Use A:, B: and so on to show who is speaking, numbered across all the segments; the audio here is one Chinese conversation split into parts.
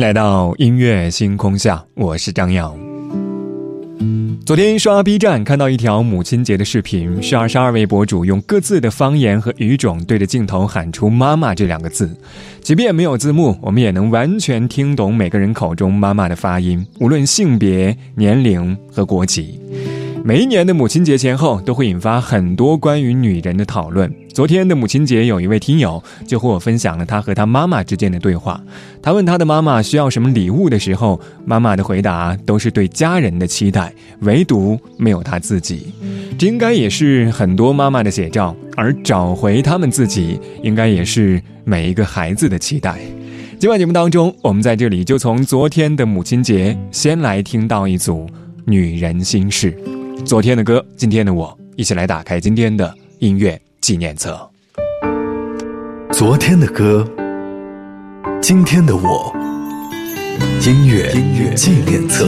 A: 来到音乐星空下，我是张扬。昨天刷 B 站看到一条母亲节的视频，是二十二位博主用各自的方言和语种对着镜头喊出“妈妈”这两个字。即便没有字幕，我们也能完全听懂每个人口中“妈妈”的发音，无论性别、年龄和国籍。每一年的母亲节前后，都会引发很多关于女人的讨论。昨天的母亲节，有一位听友就和我分享了他和他妈妈之间的对话。他问他的妈妈需要什么礼物的时候，妈妈的回答都是对家人的期待，唯独没有他自己。这应该也是很多妈妈的写照。而找回他们自己，应该也是每一个孩子的期待。今晚节目当中，我们在这里就从昨天的母亲节先来听到一组女人心事。昨天的歌，今天的我，一起来打开今天的音乐纪念册。
B: 昨天的歌，今天的我，音乐音乐纪念册。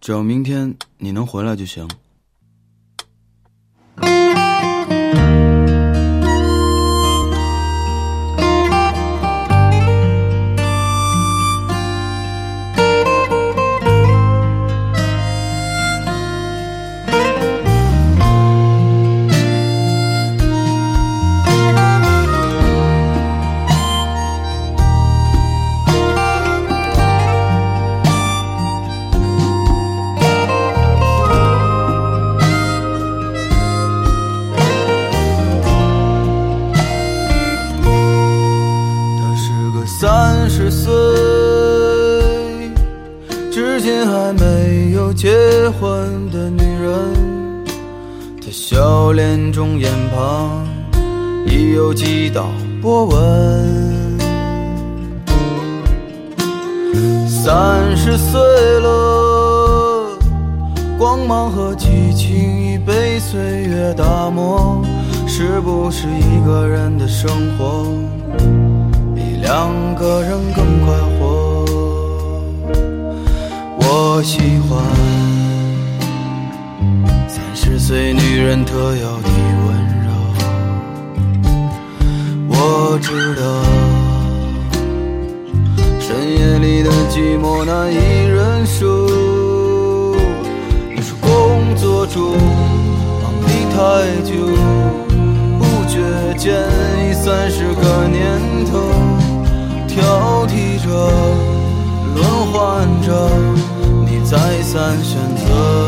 C: 只要明天你能回来就行。没有结婚的女人她笑脸中眼旁已有几道波纹三十岁了光芒和激情已被岁月打磨是不是一个人的生活比两个人更快活？我喜欢三十岁女人特有的温柔。我知道深夜里的寂寞难以忍受你说工作中忙的太久不觉间已三十个年头。三选择。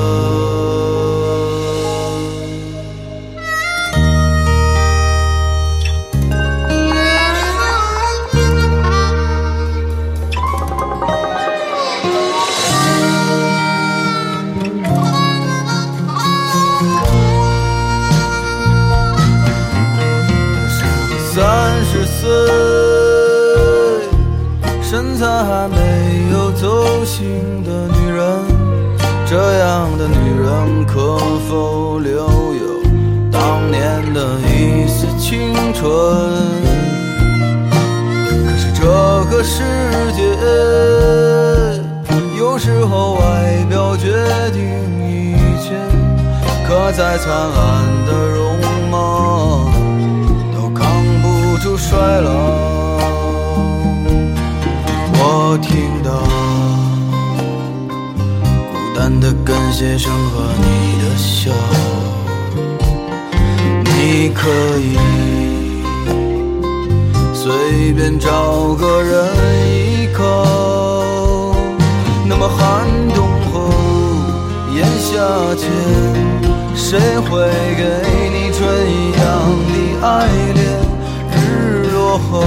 C: 纯可是这个世界有时候外表决定一切可再灿烂的容貌都扛不住衰老。我听到孤单的跟鞋声和你的笑你可以随便找个人依靠。那么寒冬后，炎夏间。谁会给你春一样的爱恋？日落后，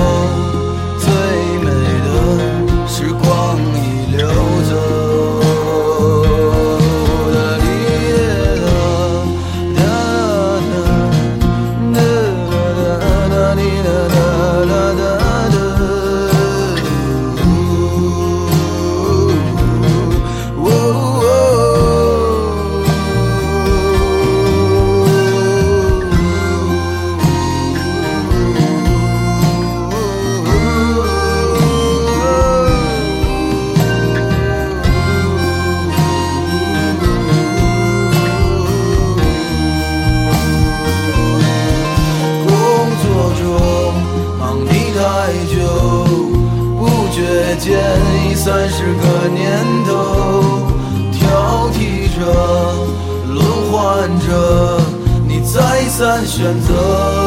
C: 三选择。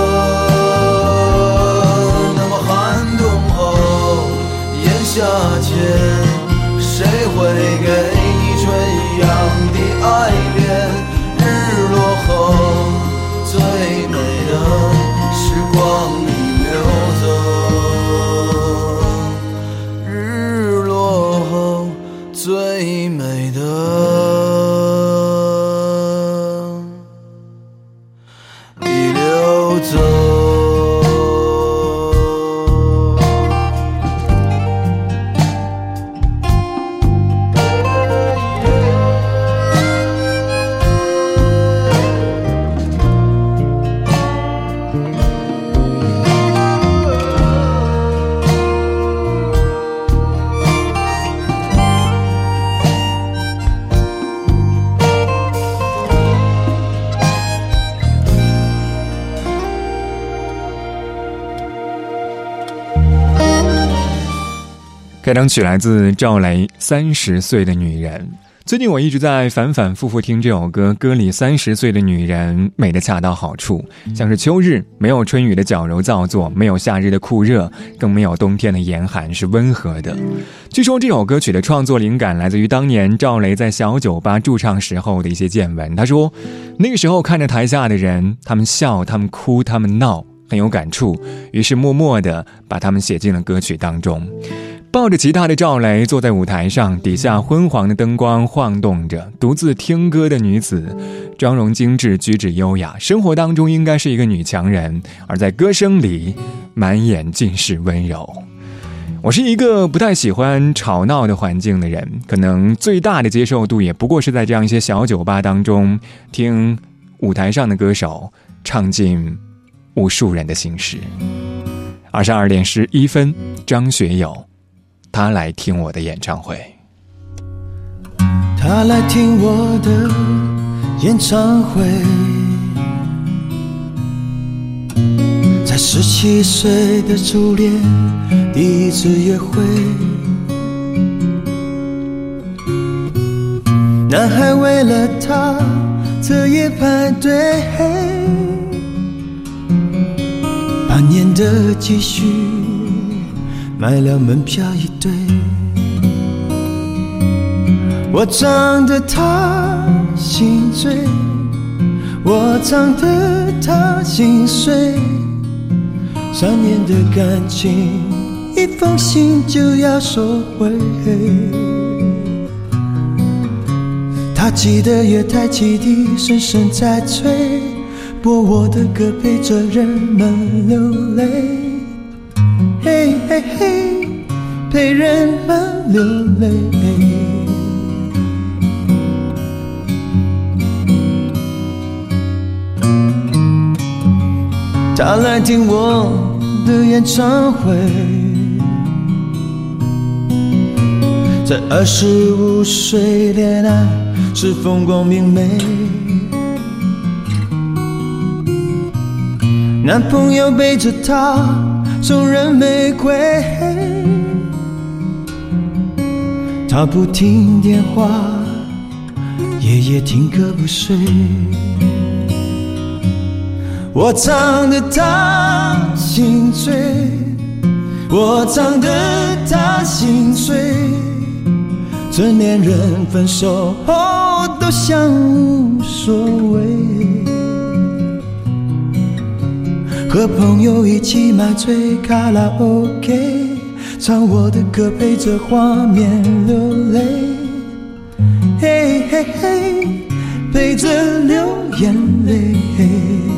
A: 开场曲来自赵雷《三十岁的女人》。最近我一直在反反复复听这首歌，歌里三十岁的女人美得恰到好处，像是秋日没有春雨的矫揉造作，没有夏日的酷热，更没有冬天的严寒，是温和的。据说这首歌曲的创作灵感来自于当年赵雷在小酒吧驻唱时候的一些见闻。他说，那个时候看着台下的人，他们笑，他们哭，他们闹，很有感触，于是默默地把他们写进了歌曲当中。抱着吉他的赵雷坐在舞台上，底下昏黄的灯光晃动着，独自听歌的女子，妆容精致，举止优雅，生活当中应该是一个女强人，而在歌声里，满眼尽是温柔。我是一个不太喜欢吵闹的环境的人，可能最大的接受度也不过是在这样一些小酒吧当中，听舞台上的歌手唱尽无数人的心事。二十二点十一分，张学友。他来听我的演唱会，
D: 他来听我的演唱会，在十七岁的初恋第一次约会，男孩为了她彻夜排队，半年的积蓄。买了门票一对，我唱得他心醉，我唱得他心碎。三年的感情，一封信就要收回。他记得月台汽笛声声在催，播我的歌陪着人们流泪。嘿嘿嘿，陪人们流泪。他来听我的演唱会，在二十五岁恋爱是风光明媚，男朋友背着她。送人玫瑰，他不听电话，夜夜听歌不睡。我唱得他心醉，我唱得他心碎。成年人分手后都像无所谓。和朋友一起买醉卡拉 OK，唱我的歌陪着画面流泪，嘿嘿嘿，陪着流眼泪。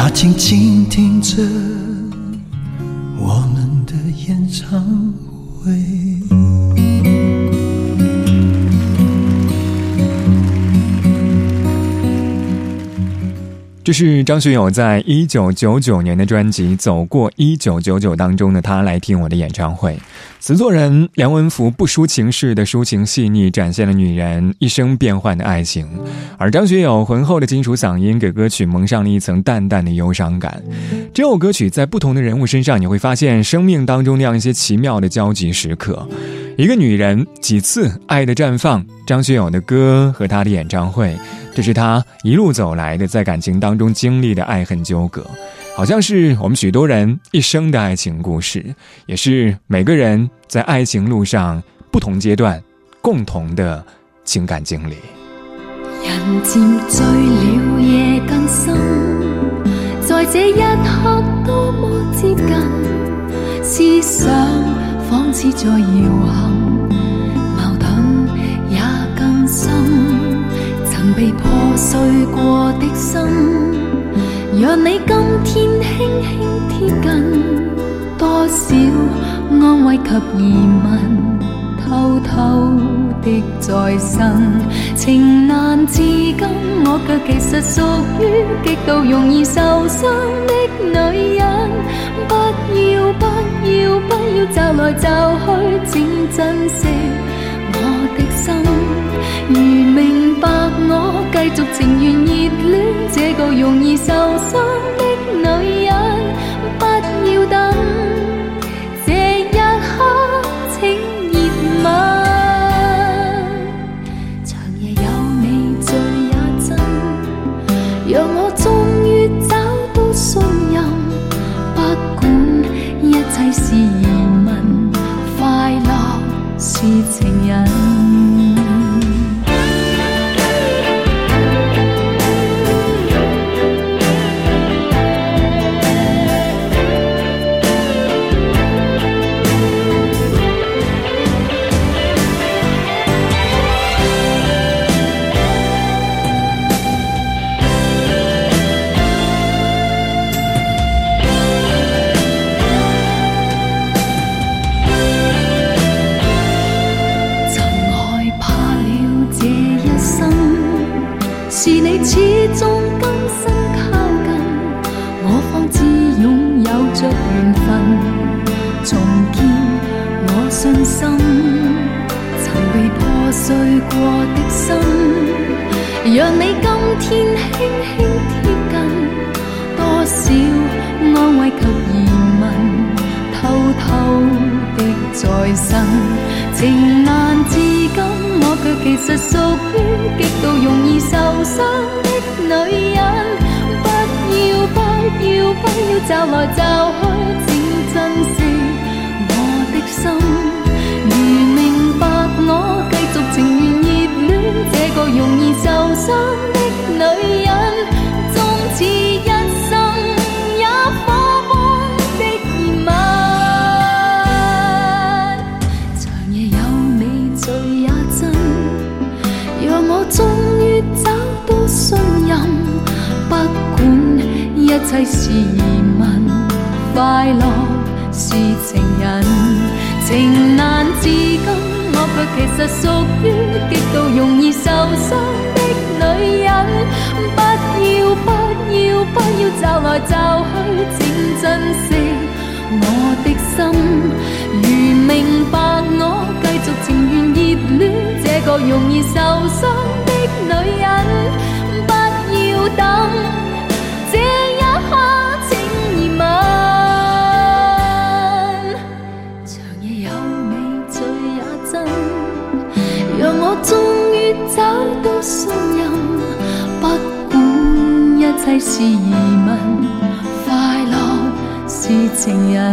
D: 他静静听着我们的演唱会。
A: 这是张学友在一九九九年的专辑《走过一九九九》当中的他来听我的演唱会。词作人梁文福不抒情式的抒情细腻，展现了女人一生变幻的爱情；而张学友浑厚的金属嗓音给歌曲蒙上了一层淡淡的忧伤感。这首歌曲在不同的人物身上，你会发现生命当中那样一些奇妙的交集时刻。一个女人几次爱的绽放，张学友的歌和他的演唱会。这是他一路走来的，在感情当中经历的爱恨纠葛，好像是我们许多人一生的爱情故事，也是每个人在爱情路上不同阶段共同的情感经历。
E: 人渐醉了，夜更深，在这一刻多么接近，思想仿似在摇撼，被破碎过的心，让你今天轻轻贴近，多少安慰及疑问，偷偷的再生。情难自禁，我却其实属于极度容易受伤的女人。不要不要不要找来找去，请珍惜继续情愿热恋这个容易受伤的女人，不要等这一刻，请热吻。长夜有你醉也真，让我终于找到信任。不管一切是疑问，快乐是情人。信心。曾被破碎过的心让你今天轻轻贴近多少安慰及疑问偷偷的再生情难自禁我却其实属于极度容易受伤的女人不要不要不要骤来骤去请珍惜我的心我终于找到信任。不管一切是疑问，快乐是情人，情难自禁，我却其实属于极度容易受伤的女人。不要不要不要骤来骤去，请珍惜我的心。如明白我，繼續情願熱戀這個容易受傷的女人，不要等，這一刻請熱吻。長夜有你醉也真，讓我終於找到信任。不管一切是疑問，快樂是情人。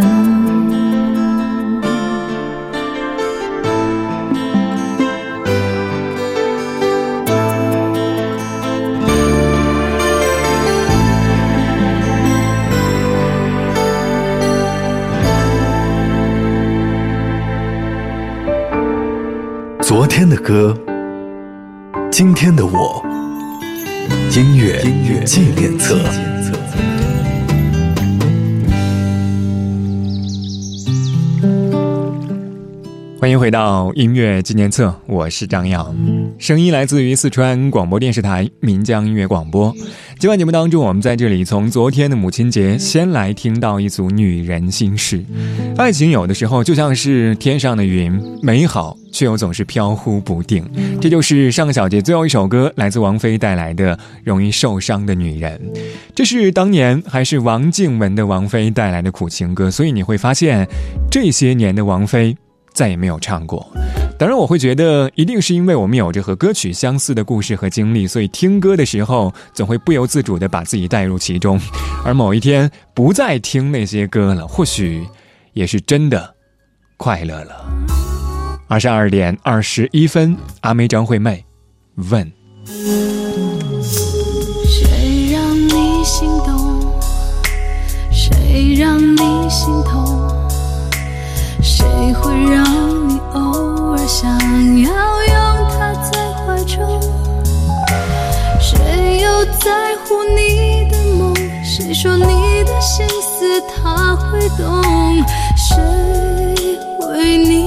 B: 歌。今天的我，音乐纪念册。
A: 欢迎回到音乐纪念册，我是张扬，声音来自于四川广播电视台岷江音乐广播。今晚节目当中，我们在这里从昨天的母亲节先来听到一组女人心事。爱情有的时候就像是天上的云，美好却又总是飘忽不定。这就是上个小节最后一首歌，来自王菲带来的《容易受伤的女人》。这是当年还是王静文的王菲带来的苦情歌，所以你会发现，这些年的王菲再也没有唱过。当然，我会觉得一定是因为我们有着和歌曲相似的故事和经历，所以听歌的时候总会不由自主地把自己带入其中。而某一天不再听那些歌了，或许也是真的快乐了。二十二点二十一分，阿妹张惠妹问：
E: 谁让你心动？谁让你心痛？谁会让？想要拥他在怀中，谁又在乎你的梦？谁说你的心思他会懂？谁为你。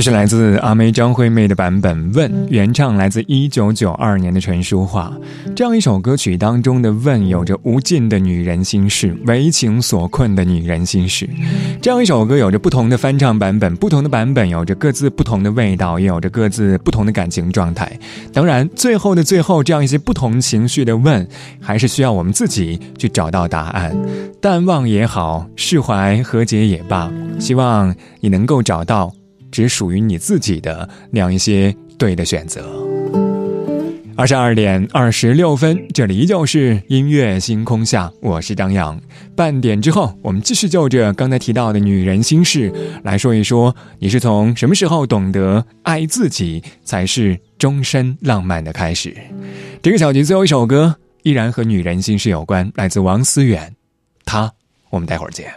A: 这是来自阿妹张惠妹的版本《问》，原唱来自一九九二年的陈淑桦。这样一首歌曲当中的“问”，有着无尽的女人心事，为情所困的女人心事。这样一首歌有着不同的翻唱版本，不同的版本有着各自不同的味道，也有着各自不同的感情状态。当然，最后的最后，这样一些不同情绪的“问”，还是需要我们自己去找到答案。淡忘也好，释怀和解也罢，希望你能够找到。只属于你自己的那样一些对的选择。二十二点二十六分，这里依旧是音乐星空下，我是张扬。半点之后，我们继续就着刚才提到的女人心事来说一说，你是从什么时候懂得爱自己才是终身浪漫的开始？这个小节最后一首歌依然和女人心事有关，来自王思远，他，我们待会儿见。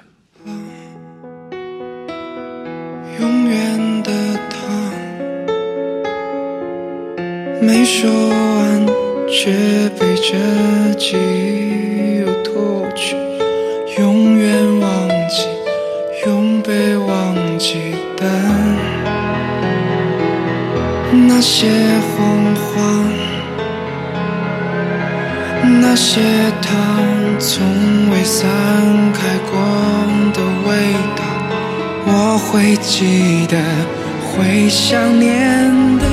F: 没说完，却被这记忆又拖去。永远忘记，永被忘记的那些谎话，那些糖从未散开过的味道。我会记得，会想念的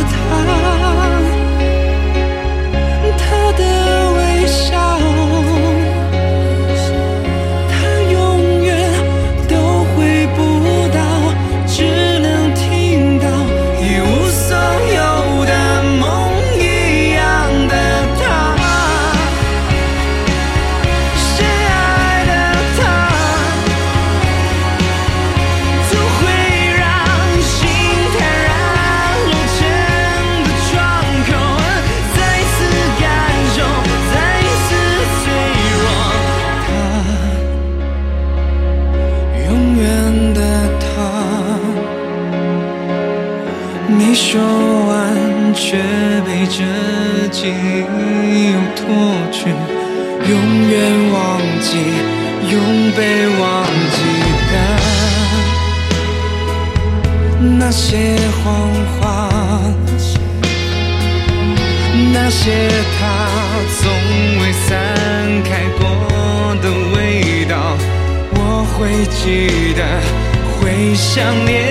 F: 永远忘记，永被忘记的那些谎话，
G: 那些他从未散开过的味道，我会记得，会想念。